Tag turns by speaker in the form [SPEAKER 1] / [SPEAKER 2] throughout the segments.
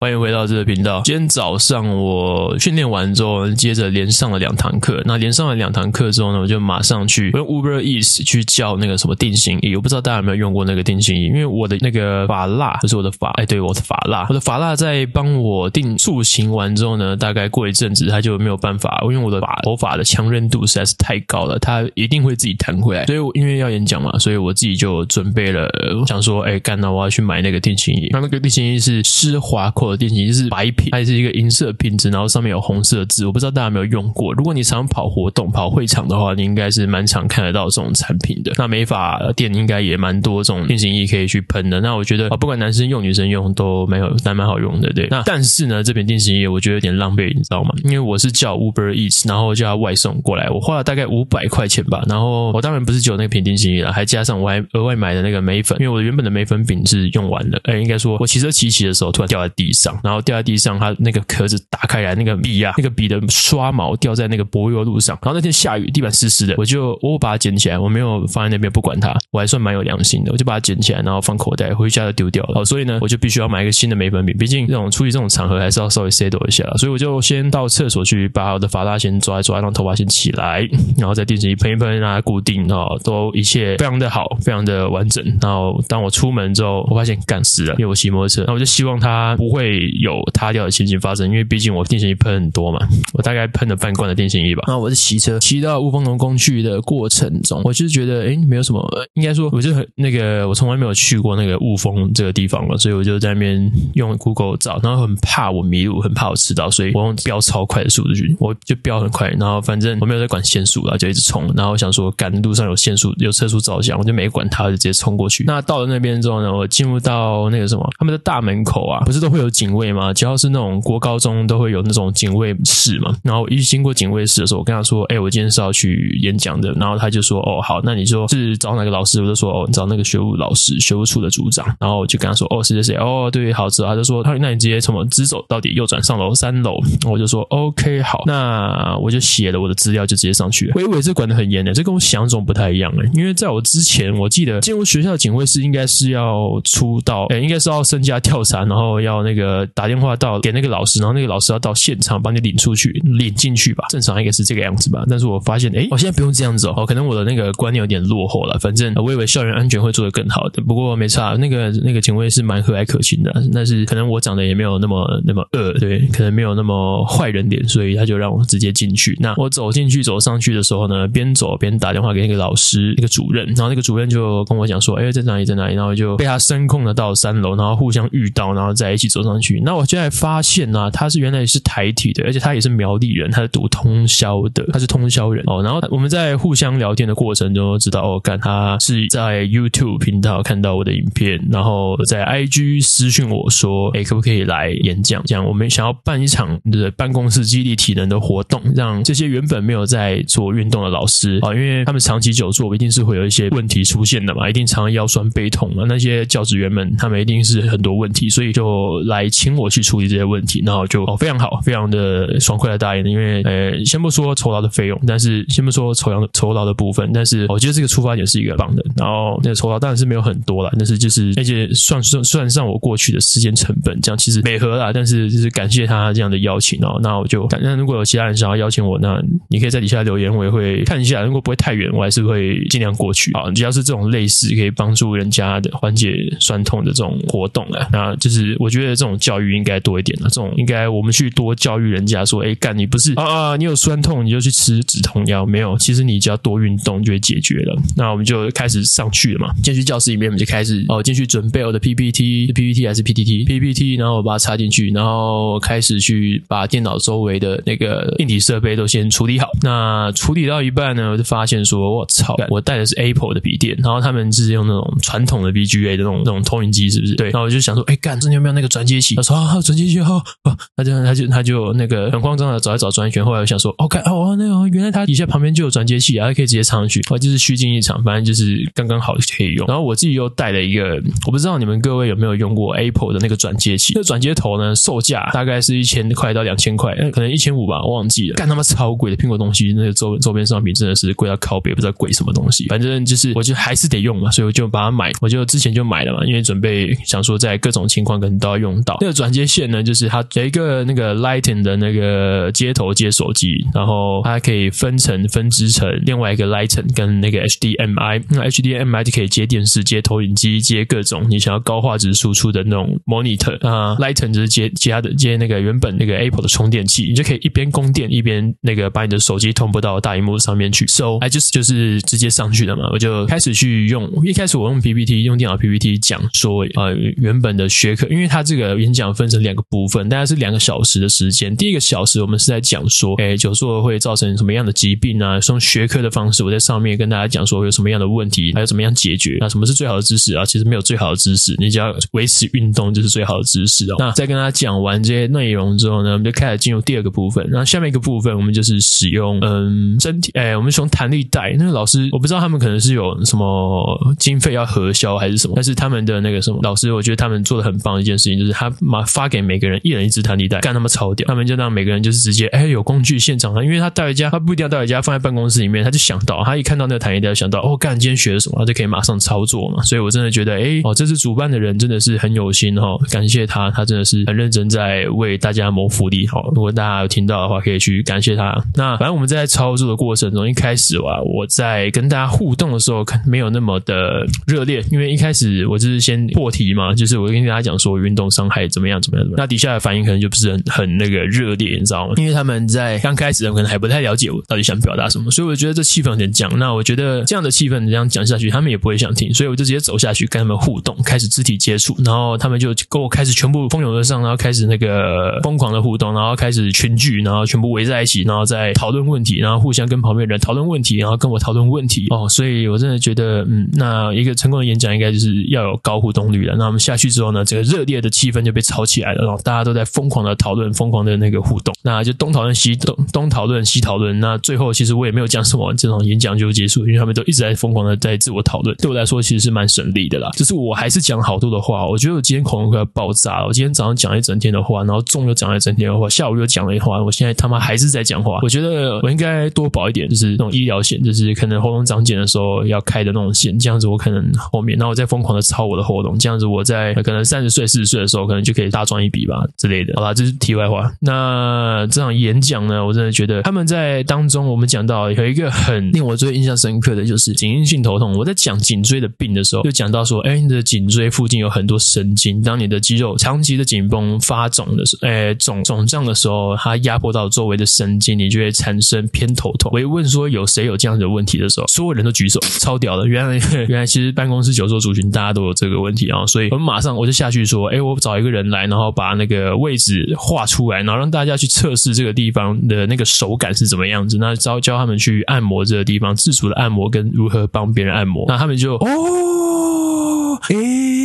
[SPEAKER 1] 欢迎回到这个频道。今天早上我训练完之后，接着连上了两堂课。那连上了两堂课之后呢，我就马上去用 Uber Eats 去叫那个什么定型仪。我不知道大家有没有用过那个定型仪，因为我的那个发蜡，就是我的发，哎，对，我的发蜡，我的发蜡在帮我定塑形完之后呢，大概过一阵子，它就没有办法，因为我的发头发的强韧度实在是太高了，它一定会自己弹回来。所以，我因为要演讲嘛，所以我自己就准备了，想说，哎，干，那我要去买那个定型仪。那那个定型仪是施华蔻。的电型就是白瓶，它也是一个银色瓶子，然后上面有红色字，我不知道大家有没有用过。如果你常跑活动、跑会场的话，你应该是蛮常看得到这种产品的。那美发店应该也蛮多这种定型液可以去喷的。那我觉得啊，不管男生用、女生用都没有，还蛮好用的。对，那但是呢，这瓶定型液我觉得有点浪费，你知道吗？因为我是叫 Uber Eats，然后叫他外送过来，我花了大概五百块钱吧。然后我当然不是只有那瓶定型液了，还加上我还额外买的那个眉粉，因为我原本的眉粉饼是用完了。哎，应该说我骑车骑骑的时候突然掉在地上。然后掉在地上，它那个壳子打开来，那个笔啊，那个笔的刷毛掉在那个柏油路上。然后那天下雨，地板湿湿的，我就我把它捡起来，我没有放在那边不管它，我还算蛮有良心的，我就把它捡起来，然后放口袋，回家就丢掉了。好，所以呢，我就必须要买一个新的眉粉笔，毕竟这种出去这种场合还是要稍微 settle 一下。所以我就先到厕所去把我的发蜡先抓一抓，让头发先起来，然后再定型喷一喷，让它固定哦，都一切非常的好，非常的完整。然后当我出门之后，我发现干死了，因为我骑摩托车，那我就希望它不会。有塌掉的情形发生，因为毕竟我定型液喷很多嘛，我大概喷了半罐的定型液吧。那我是骑车骑到雾峰龙宫去的过程中，我就是觉得诶没有什么，应该说我就很那个，我从来没有去过那个雾峰这个地方了，所以我就在那边用 Google 找，然后很怕我迷路，很怕我迟到，所以我用飙超快的速度去，我就飙很快，然后反正我没有在管限速了，就一直冲，然后我想说赶路上有限速有车速照相，我就没管它，就直接冲过去。那到了那边之后呢，我进入到那个什么他们的大门口啊，不是都会有警卫吗？只要是那种国高中都会有那种警卫室嘛，然后一经过警卫室的时候，我跟他说：“哎，我今天是要去演讲的。”然后他就说：“哦，好，那你说是找哪个老师？”我就说：“哦，你找那个学务老师，学务处的组长。”然后我就跟他说：“哦，谁谁谁？哦，对，好，知道。”他就说：“他那你直接从我直走到底，右转上楼三楼。”我就说：“OK，好。”那我就写了我的资料，就直接上去了。我以为这管得很严的，这跟我想中不太一样诶，因为在我之前，我记得进入学校的警卫室应该是要出到，哎，应该是要身家调查，然后要那个呃打电话到。给那个老师，然后那个老师要到现场帮你领出去，领进去吧。正常应该是这个样子吧。但是我发现，哎，我现在不用这样子哦。可能我的那个观念有点落后了。反正我以为校园安全会做得更好的。不过没差，那个那个警卫是蛮和蔼可亲的。但是可能我长得也没有那么那么恶，对，可能没有那么坏人脸，所以他就让我直接进去。那我走进去走上去的时候呢，边走边打电话给那个老师，那个主任。然后那个主任就跟我讲说，哎，在哪里，在哪里？然后就被他声控的到三楼，然后互相遇到，然后在一起走上去。那我现在发现呢、他是原来是台体的，而且他也是苗栗人，他是读通宵的，他是通宵人哦。然后我们在互相聊天的过程中，知道哦，干他是在 YouTube 频道看到我的影片，然后在 IG 私讯我说，哎，可不可以来演讲？这样我们想要办一场的办公室激励体能的活动，让这些原本没有在做运动的老师啊，因为他们长期久坐，一定是会有一些问题出现的嘛，一定常常腰酸背痛嘛。那些教职员们，他们一定是很多问题，所以就来请我去处理这些问题。然后就哦，非常好，非常的爽快的答应的，因为呃，先不说酬劳的费用，但是先不说酬劳酬劳的部分，但是我觉得这个出发点是一个棒的。然后那个酬劳当然是没有很多啦，但是就是而且算算算上我过去的时间成本，这样其实美合啦。但是就是感谢他这样的邀请哦，那我就感觉如果有其他人想要邀请我，那你可以在底下留言，我也会看一下。如果不会太远，我还是会尽量过去啊。只要是这种类似可以帮助人家的缓解酸痛的这种活动啊，那就是我觉得这种教育应该多一点了这种。应该我们去多教育人家说，哎，干你不是啊啊，你有酸痛你就去吃止痛药，没有，其实你只要多运动就会解决了。那我们就开始上去了嘛，进去教室里面，我们就开始哦，进去准备我的 PPT，PPT 还是 PPT，PPT，然后我把它插进去，然后开始去把电脑周围的那个硬体设备都先处理好。那处理到一半呢，我就发现说，我操，我带的是 Apple 的笔电，然后他们是用那种传统的 VGA 的那种那种投影机，是不是？对。然后我就想说，哎，干，这里有没有那个转接器？他说啊，转接器好。哦，他就他就他就那个很慌张的找一找转一圈，后来我想说，OK 哦，那个原来他底下旁边就有转接器啊，可以直接插上去，哦，就是虚惊一场，反正就是刚刚好可以用。然后我自己又带了一个，我不知道你们各位有没有用过 Apple 的那个转接器，那转接头呢，售价大概是一千块到两千块，可能一千五吧，我忘记了，干他妈超贵的苹果东西，那个周周边商品真的是贵到靠北，不知道贵什么东西，反正就是我就还是得用嘛，所以我就把它买，我就之前就买了嘛，因为准备想说在各种情况可能都要用那个转接线呢，就是它有一个那个 Lighting 的那个接头接手机，然后它可以分成分支成另外一个 Lighting 跟那个 HDMI。那 HDMI 就可以接电视、接投影机、接各种你想要高画质输出的那种 Monitor 啊。Lighting 就是接接它的接那个原本那个 Apple 的充电器，你就可以一边供电一边那个把你的手机同步到大荧幕上面去。So I just 就是直接上去的嘛，我就开始去用。一开始我用 PPT 用电脑 PPT 讲说，呃，原本的学科，因为它这个演讲分成两个部分，大概是两个小时的时间。第一个小时我们是在讲说，哎，久坐会造成什么样的疾病啊？用学科的方式，我在上面跟大家讲说有什么样的问题，还有怎么样解决。那什么是最好的知识啊？其实没有最好的知识，你只要维持运动就是最好的知识哦。那在跟大家讲完这些内容之后呢，我们就开始进入第二个部分。那下面一个部分，我们就是使用嗯身体，哎，我们从弹力带。那个老师我不知道他们可能是有什么经费要核销还是什么，但是他们的那个什么老师，我觉得他们做的很棒的一件事情，就是他马发给每个人一人一支弹力带，干他妈超屌。他们就让每个人就是直接哎有工具现场啊，因为他带回家，他不一定要带回家，放在办公室里面，他就想到他一看到那个弹力带，想到哦干今天学了什么，他就可以马上操作嘛。所以我真的觉得哎哦，这次主办的人真的是很有心哦，感谢他，他真的是很认真在为大家谋福利。好，如果大家有听到的话，可以去感谢他。那反正我们在操作的过程中，一开始哇，我在跟大家互动的时候，看没有那么的热烈，因为一开始我就是先破题嘛，就是我跟大家讲说运动伤害怎么样怎么样怎么样，那底下的反应可能就不是很很那个热烈，你知道吗？因为他们在刚开始可能还不太了解我到底想表达什么，所以我觉得这气氛有点僵。那我觉得这样的气氛这样讲下去，他们也不会想听，所以我就直接走下去跟他们互动，开始肢体接触，然后他们就跟我开始全部蜂拥而上，然后开始那个疯狂的互动，然后开始群聚，然后全部围在一起，然后再讨论问题，然后互相跟旁边人讨论问题，然后跟我讨论问题哦，所以我真的觉得，嗯，那一个成功的演讲应该就是要有高互动率的。那我们下去之后呢，这个热烈的气氛就被炒起来了，然后大家都在疯狂的讨论，疯狂的那个互动，那就东讨论西东东讨论西讨论，那最后其实我也没有讲什么，这种演讲就结束，因为他们都一直在疯狂的在自我讨论，对我来说其实是蛮省力的啦。只是我还是讲好多的话，我觉得我今天口快要爆炸了。我今天早上讲了一整天的话，然后中又讲了一整天的话，下午又讲了一话，我现在他妈还是在讲话。我觉得我应该多保一点，就是那种医疗险，就是可能喉咙长茧的时候要开的那种险，这样子我可能后面，然后我再疯狂的操我的喉咙，这样子我在可能三十岁、四十岁的时候，可能就可以大赚一笔吧之类的。好吧，这是题外话。那这场演讲呢，我真的觉得他们在当中，我们讲到有一个很令我最印象深刻的就是颈因性头痛。我在讲颈椎的病的时候，就讲到说，哎，你的颈椎附近有很多神经，当你的肌肉长期的紧绷发肿的时候，哎，肿肿胀的时候，它压迫到周围的神经，你就会产生偏头痛。我一问说有谁有这样的问题的时候，所有人都举手，超屌的。原来 原来其实办公室久坐族群大家都有这个问题啊，所以我们马上我就下去说，哎，我找一个人来，然后把那个位置画出来，然后让大家去测试这个地方的那个手感是怎么样子，那教教他们去按摩这个地方，自主的按摩跟如何帮别人按摩，那他们就哦，诶。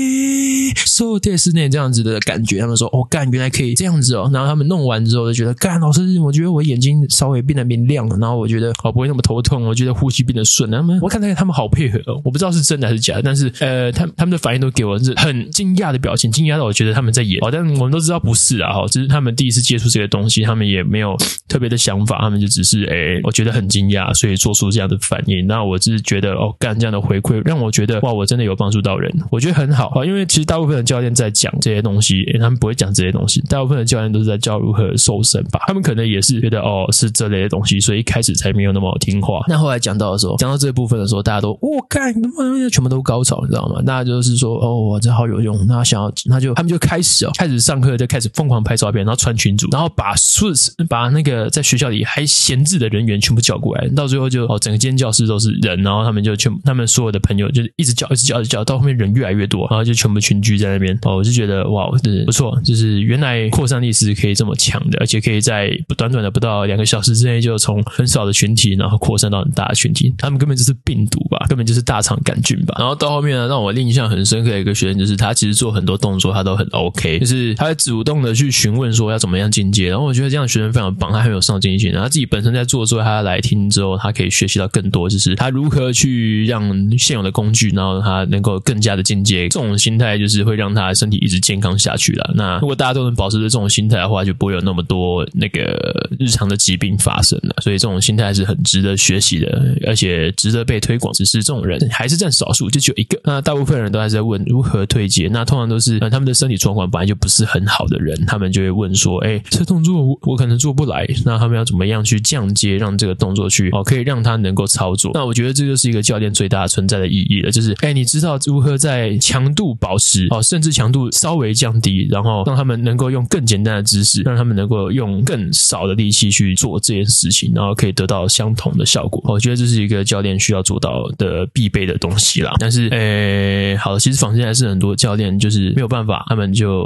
[SPEAKER 1] 的是那这样子的感觉，他们说哦干，原来可以这样子哦。然后他们弄完之后就觉得干，老师，我觉得我眼睛稍微变得明亮了。然后我觉得哦不会那么头痛，我觉得呼吸变得顺。他们我看到他们好配合哦，我不知道是真的还是假的，但是 呃，他他们的反应都给我是很惊讶的表情，惊讶到我觉得他们在演哦。但我们都知道不是啊，哈，只是他们第一次接触这个东西，他们也没有特别的想法，他们就只是哎，我觉得很惊讶，所以做出这样的反应。那我只是觉得哦干这样的回馈让我觉得哇，我真的有帮助到人，我觉得很好啊，因为其实大部分的教练在讲这些东西，他们不会讲这些东西。大部分的教练都是在教如何瘦身吧？他们可能也是觉得哦，是这类的东西，所以一开始才没有那么好听话。那后来讲到的时候，讲到这个部分的时候，大家都我干，哦，全部都高潮，你知道吗？大家就是说哦，这好有用。那想要，那就他们就开始哦，开始上课就开始疯狂拍照片，然后传群组，然后把数把那个在学校里还闲置的人员全部叫过来，到最后就哦，整个间教室都是人，然后他们就全他们所有的朋友就一直叫，一直叫，一直叫，到后面人越来越多，然后就全部群聚在那边。哦，我就觉得哇，是不错，就是原来扩散力是可以这么强的，而且可以在短短的不到两个小时之内，就从很少的群体，然后扩散到很大的群体。他们根本就是病毒吧，根本就是大肠杆菌吧。然后到后面呢，让我印象很深刻的一个学生，就是他其实做很多动作，他都很 OK，就是他主动的去询问说要怎么样进阶。然后我觉得这样的学生非常棒，他很有上进心。他自己本身在做之后，他来听之后，他可以学习到更多，就是他如何去让现有的工具，然后他能够更加的进阶。这种心态就是会让。让他身体一直健康下去了。那如果大家都能保持着这种心态的话，就不会有那么多那个日常的疾病发生了。所以这种心态是很值得学习的，而且值得被推广。只是这种人还是占少数，就只有一个。那大部分人都还在问如何退阶，那通常都是他们的身体状况本来就不是很好的人，他们就会问说：“哎，这动作我我可能做不来，那他们要怎么样去降阶，让这个动作去哦可以让他能够操作？”那我觉得这就是一个教练最大存在的意义了，就是哎，你知道如何在强度保持哦，甚至强度稍微降低，然后让他们能够用更简单的姿势，让他们能够用更少的力气去做这件事情，然后可以得到相同的效果。我觉得这是一个教练需要做到的必备的东西啦。但是，诶，好，其实坊间还是很多教练就是没有办法，他们就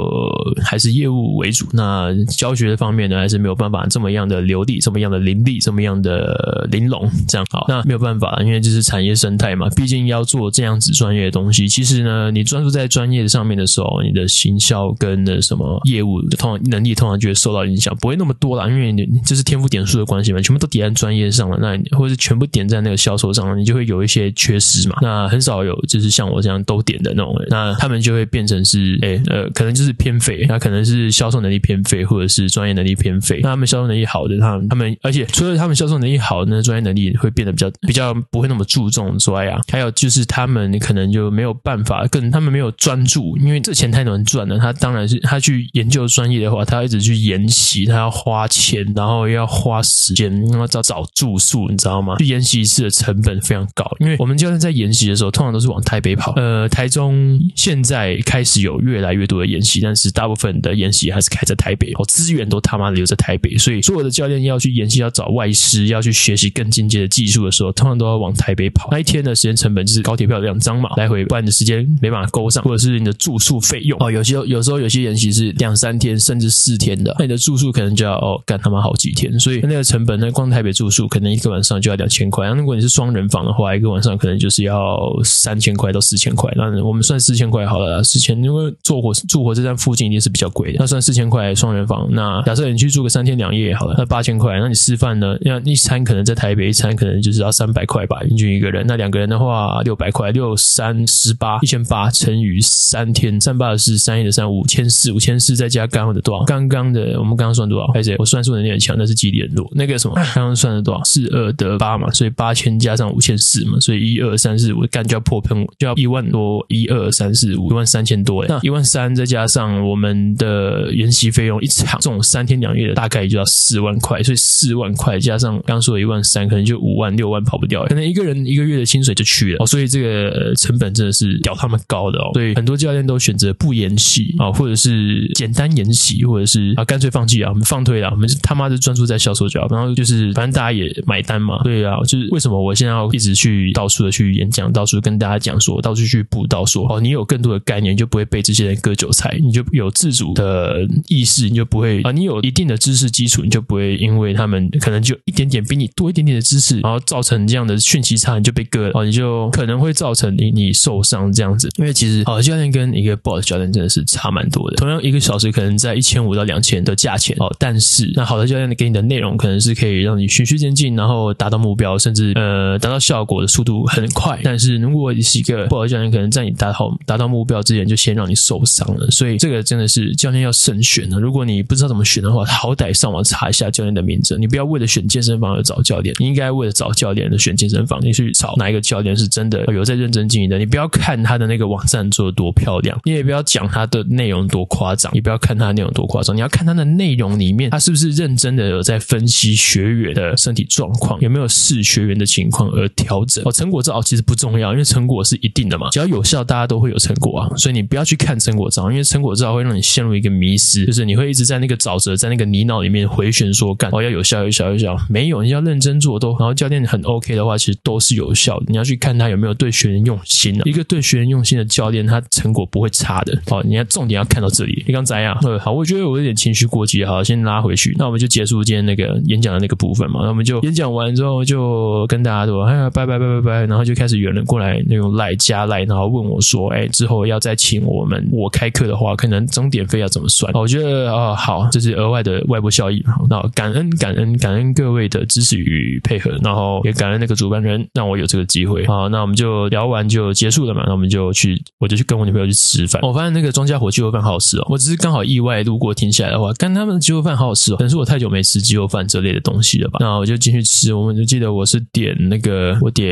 [SPEAKER 1] 还是业务为主。那教学的方面呢，还是没有办法这么样的流利，这么样的伶俐，这么样的玲珑，这样好。那没有办法，因为这是产业生态嘛。毕竟要做这样子专业的东西，其实呢，你专注在专业上面的时候，你的行销跟那什么业务通常能力通常就会受到影响，不会那么多啦，因为你这是天赋点数的关系嘛，全部都叠在专业上了，那或者是全部点在那个销售上了，你就会有一些缺失嘛。那很少有就是像我这样都点的那种人，那他们就会变成是，哎，呃，可能就是偏废，那可能是销售能力偏废，或者是专业能力偏废。那他们销售能力好的，他们他们，而且除了他们销售能力好的，那专业能力会变得比较比较不会那么注重之外啊，还有就是他们可能就没有办法，跟他们没有专注，因为这钱太难赚了。他当然是他去研究专业的话，他要一直去研习，他要花钱，然后要花时间，然后找找住宿，你知道吗？去研习一次的成本非常高，因为我们教练在研习的时候，通常都是往台北跑。呃，台中现在开始有越来越多的研习，但是大部分的研习还是开在台北，哦，资源都他妈留在台北，所以所有的教练要去研习，要找外师，要去学习更进阶的技术的时候，通常都要往台北跑。那一天的时间成本就是高铁票两张嘛，来回，不然的时间没办法勾上，或者是你的住宿费用哦，有些有时候有些研习是两三天甚至四天的，那你的住宿可能就要哦干他妈好几天，所以那个成本，那光台北住宿可能一个晚上就要两千块。然后如果你是双人房的话，一个晚上可能就是要三千块到四千块。那我们算四千块好了，四千，因为坐火住火车站附近一定是比较贵的，那算四千块双人房。那假设你去住个三天两夜好了，那八千块。那你吃饭呢？要一餐可能在台北一餐可能就是要三百块吧，平均一个人。那两个人的话六百块，六三十八，一千八乘以三天，三八的是三一的三五千四，五千四再加刚刚的多少？刚刚的我们刚刚算多少？还是我算数能力很强，但是记忆力很弱。那个什么，刚刚算的多少？四二得八嘛，所以八千加上五千四嘛，所以一二三四五，干就要破喷，就要一万多，一二三四五，一万三千多。那一万三再加上我们的研习费用，一场这种三天两夜的大概就要四万块，所以四万块加上刚说的一万三，可能就五万六万跑不掉，可能一个人一个月的薪水就去了。哦，所以这个成本真的是屌他们高的哦。所以很多教练都选择不演戏啊，或者是简单演戏，或者是啊干脆放弃啊，我们放推了，我们他妈的专注在销售角。然后就是反正大家也买单嘛，对啊，就是为什么我现在要一直去到处的去演讲，到处跟大家讲说，到处去布道说，哦，你有更多的概念，你就不会被这些人割韭菜，你就有自主的意识，你就不会啊，你有一定的知识基础，你就不会因为他们可能就一点点比你多一点点的知识，然后造成这样的讯息差，你就被割了，哦，你就可能会造成你你受伤这样子。因为其实好教练跟一个不好的教练真的是差蛮多的，同样一个小时可能在一千五到两千的价钱哦，但是那好的教练给你的内容可能是可以让你循序渐进，然后达到目标，甚至呃达到效果的速度很快。但是如果你是一个不好的教练，可能在你达好达到目标之前就先让你受伤了。所以这个真的是教练要慎选的。如果你不知道怎么选的话，好歹上网查一下教练的名字。你不要为了选健身房而找教练，你应该为了找教练而选健身房。你去找哪一个教练是真的有在认真经营的。你不要看他的那个网站做的多漂亮，你也不要讲他的内容多夸张，你不要看他内容多夸张，你要看他的内容里面他是不是认真的有在分析学员的身体状况，有没有视学员的情况而调整。哦，成果照其实不重要，因为成果是一定的嘛，只要有效，大家都会有成果啊。所以你不要去看成果照，因为成果照会让你陷入一个迷失，就是你会一直在那个沼泽，在那个泥淖里面回旋说干哦，要有效，有效，有效，没有，你要认真做都。然后教练很 OK 的话，其实都是有效的。你要去看他有没有对学员用心啊。一个对学员用心的教练，他成果不不会差的。好，你要重点要看到这里。你刚才啊，对，好，我觉得我有点情绪过激，好，先拉回去。那我们就结束今天那个演讲的那个部分嘛。那我们就演讲完之后，就跟大家说，哎呀，拜拜拜拜拜，然后就开始有人过来那种赖加赖，然后问我说，哎，之后要再请我们我开课的话，可能钟点费要怎么算？我觉得啊，好，这是额外的外部效益。那感恩感恩感恩各位的支持与配合，然后也感恩那个主办人让我有这个机会。好，那我们就聊完就结束了嘛。那我们就去，我就去跟我女朋友去吃。吃饭。我发现那个庄家火鸡肉饭好好吃哦，我只是刚好意外路过停下来的话，看他们的鸡肉饭好好吃哦。可能是我太久没吃鸡肉饭这类的东西了吧？那我就进去吃，我们就记得我是点那个我点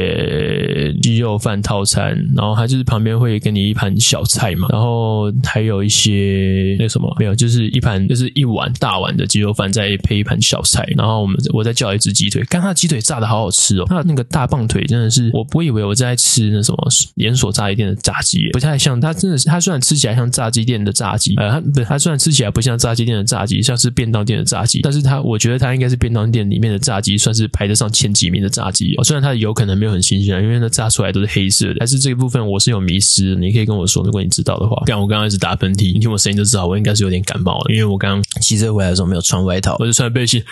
[SPEAKER 1] 鸡肉饭套餐，然后它就是旁边会给你一盘小菜嘛，然后还有一些那什么没有，就是一盘就是一碗大碗的鸡肉饭，再配一盘小菜，然后我们我再叫一只鸡腿，看他鸡腿炸的好好吃哦，它那个大棒腿真的是，我不以为我在吃那什么连锁炸鸡店的炸鸡，不太像，他真的是它虽然吃起来像炸鸡店的炸鸡，呃，它不它虽然吃起来不像炸鸡店的炸鸡，像是便当店的炸鸡，但是它我觉得它应该是便当店里面的炸鸡，算是排得上前几名的炸鸡哦。虽然它的油可能没有很新鲜，因为它炸出来都是黑色的，但是这个部分我是有迷失的，你可以跟我说，如果你知道的话。但我刚刚一直打喷嚏，你听我声音就知道我应该是有点感冒了，因为我刚刚骑车回来的时候没有穿外套，我就穿背心。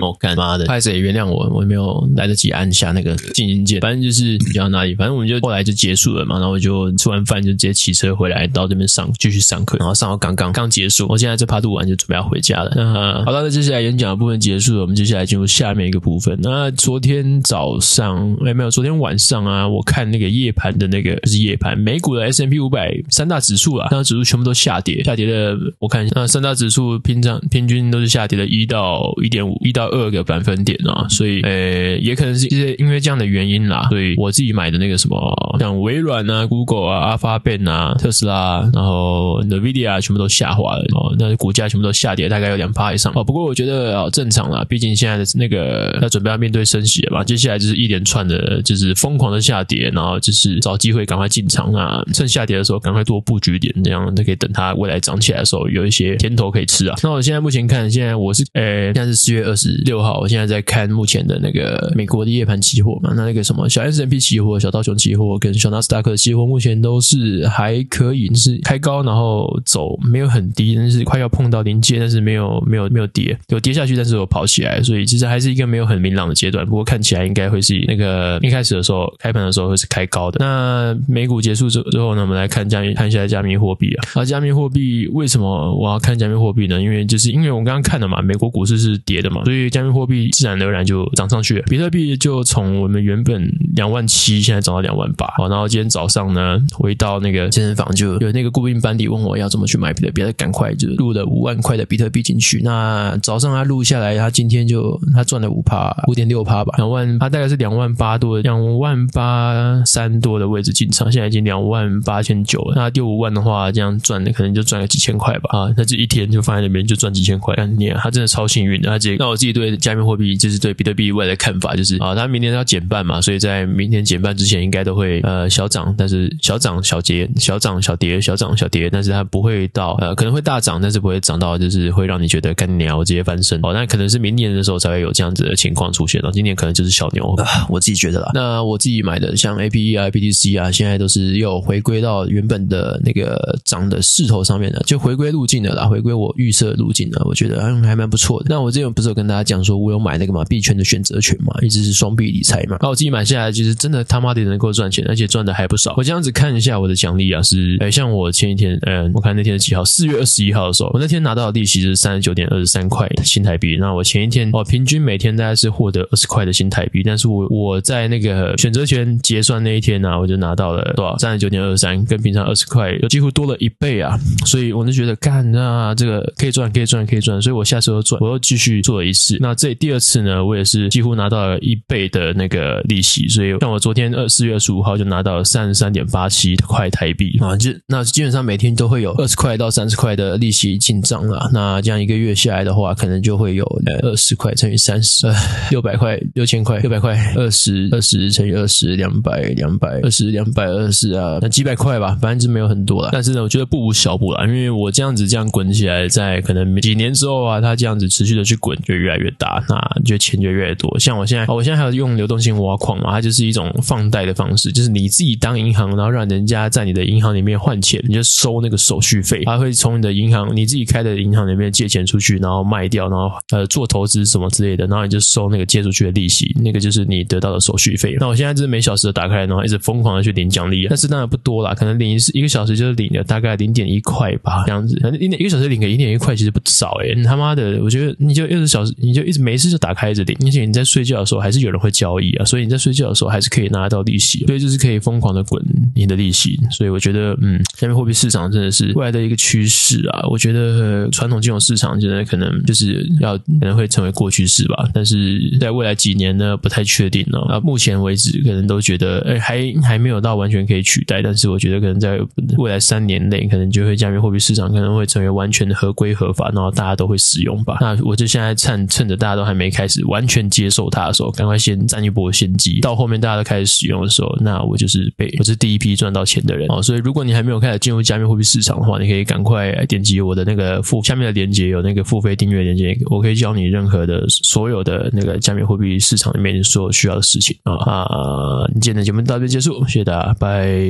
[SPEAKER 1] 我 干妈的，拍谁原谅我，我没有来得及按下那个静音键。反正就是比较哪里，反正我们就后来就结束了嘛。然后我就吃完饭就直接骑车回来到这边上继续上课，然后上到刚刚刚结束。我现在这趴录完就准备要回家了。那好了，那接下来演讲的部分结束了，我们接下来进入下面一个部分。那昨天早上哎没有，昨天晚上啊，我看那个夜盘的那个不是夜盘，美股的 S M P 五百三大指数啊，三大指数全部都下跌，下跌的我看一下，那三大指数平常平均都是下跌了一到一点五，一到二个百分点啊，所以呃，也可能是因为因为这样的原因啦，所以我自己买的那个什么，像微软啊、Google 啊、阿发 Alphabet 啊、特斯拉，然后 Nvidia 全部都下滑了哦，那股价全部都下跌，大概有两趴以上哦。不过我觉得啊，正常啦，毕竟现在的那个要准备要面对升息了嘛，接下来就是一连串的，就是疯狂的下跌，然后就是找机会赶快进场啊，趁下跌的时候赶快多布局一点，这样就可以等它未来涨起来的时候有一些甜头可以吃啊。那我现在目前看，现在我是呃，现在是四月二十六号。我现在在看目前的那个美国的夜盘期货嘛，那那个什么小 S&P 期货、小道琼期货跟小纳斯达克期货，目前都是是还可以，就是开高然后走，没有很低，但是快要碰到临界，但是没有没有没有跌，有跌下去，但是有跑起来，所以其实还是一个没有很明朗的阶段。不过看起来应该会是那个一开始的时候开盘的时候会是开高的。那美股结束之之后呢，我们来看加密，看一下加密货币啊。啊加密货币为什么我要看加密货币呢？因为就是因为我们刚刚看了嘛，美国股市是跌的嘛，所以加密货币。自然而然就涨上去了，比特币就从我们原本两万七，现在涨到两万八。好，然后今天早上呢，回到那个健身房，就有那个固定班底问我要怎么去买比特币，他赶快就录了五万块的比特币进去。那早上他录下来，他今天就他赚了五趴，五点六趴吧，两万，他大概是两万八多，两万八三多的位置进场，现在已经两万八千九了。那丢五万的话，这样赚的可能就赚个几千块吧。啊，那这一天就放在那边就赚几千块，看你，他真的超幸运的。他直接，那我自己对加密货币就是对比特币未来的看法，就是啊，他明年要减半嘛，所以在明年减半之前，应该都会呃小涨，但是小涨小跌，小涨小跌，小涨小跌，但是它不会到呃可能会大涨，但是不会涨到就是会让你觉得干鸟直接翻身哦。那可能是明年的时候才会有这样子的情况出现哦。今年可能就是小牛，啊，我自己觉得啦。那我自己买的像 APE 啊、P T C 啊，现在都是又回归到原本的那个涨的势头上面的，就回归路径的啦，回归我预设路径的，我觉得还还蛮不错的。那我之前不是有跟大家讲说，我有买那个嘛币圈的选择权嘛，一直是双币理财嘛。那我自己买下来，其实真的他妈的能够赚钱，而且赚的还不少。我这样子看一下我的奖励啊，是哎，像我前一天，嗯，我看那天是几号？四月二十一号的时候，我那天拿到的利息是三十九点二十三块新台币。那我前一天，哦，平均每天大概是获得二十块的新台币。但是我我在那个选择权结算那一天呢，我就拿到了多少？三十九点二三，跟平常二十块就几乎多了一倍啊！所以我就觉得，干啊，这个可以赚，可以赚，可以赚。所以我下次又赚，我又继续做了一次。那这第二次呢，我也是几乎拿到了一倍的那个利息，所以像我昨天二四月二十五号就拿到了三十三点八七块台币啊，就那基本上每天都会有二十块到三十块的利息进账了。那这样一个月下来的话，可能就会有二十块乘以三十，呃，六百块，六千块，六百块，二十二十乘以二十，两百两百二十两百二十啊，那几百块吧，反正就没有很多了。但是呢，我觉得不无小补啦，因为我这样子这样滚起来，在可能几年之后啊，它这样子持续的去滚，就越来越大，那就钱就越来越多。像我现在，我现在还有用流动性挖矿嘛，它就是一种放贷的方式，就是你自己当银行，然后让人家在你的银行里面换钱，你就收那个手续费，他会从你的银行你自己开的银行里面借钱出去，然后卖掉，然后呃做投资什么之类的，然后你就收那个借出去的利息，那个就是你得到的手续费。那我现在就是每小时打开，然后一直疯狂的去领奖励，但是当然不多啦，可能领一一个小时就是领了大概零点一块吧，这样子，反正一一个小时领个一点一块其实不少诶、你他妈的，我觉得你就二十小时，你就一直没事就打开一直领，而且你在睡觉的时候还是有人会交易啊，所以你在睡觉的时候还是可以拿到利息，所以就是可以疯狂的滚你的利息。所以我觉得，嗯，加密货币市场真的是未来的一个趋势啊。我觉得传统金融市场现在可能就是要可能会成为过去式吧，但是在未来几年呢，不太确定哦。啊，目前为止可能都觉得，哎，还还没有到完全可以取代，但是我觉得可能在未来三年内，可能就会加密货币市场可能会成为完全的合规合法，然后大家都会使用吧。那我就现在趁趁着大家都还没开始完全接受它的时候，赶快先占一波先机，到后面大家都开始使用的时候，那我就是被我是第一批赚到钱的哦。所以如果你还没有开始进入加密货币市场的话，你可以赶快点击我的那个付下面的链接，有那个付费订阅链接，我可以教你任何的所有的那个加密货币市场里面所有需要的事情啊啊！今天的节目到这结束，谢谢大家，拜。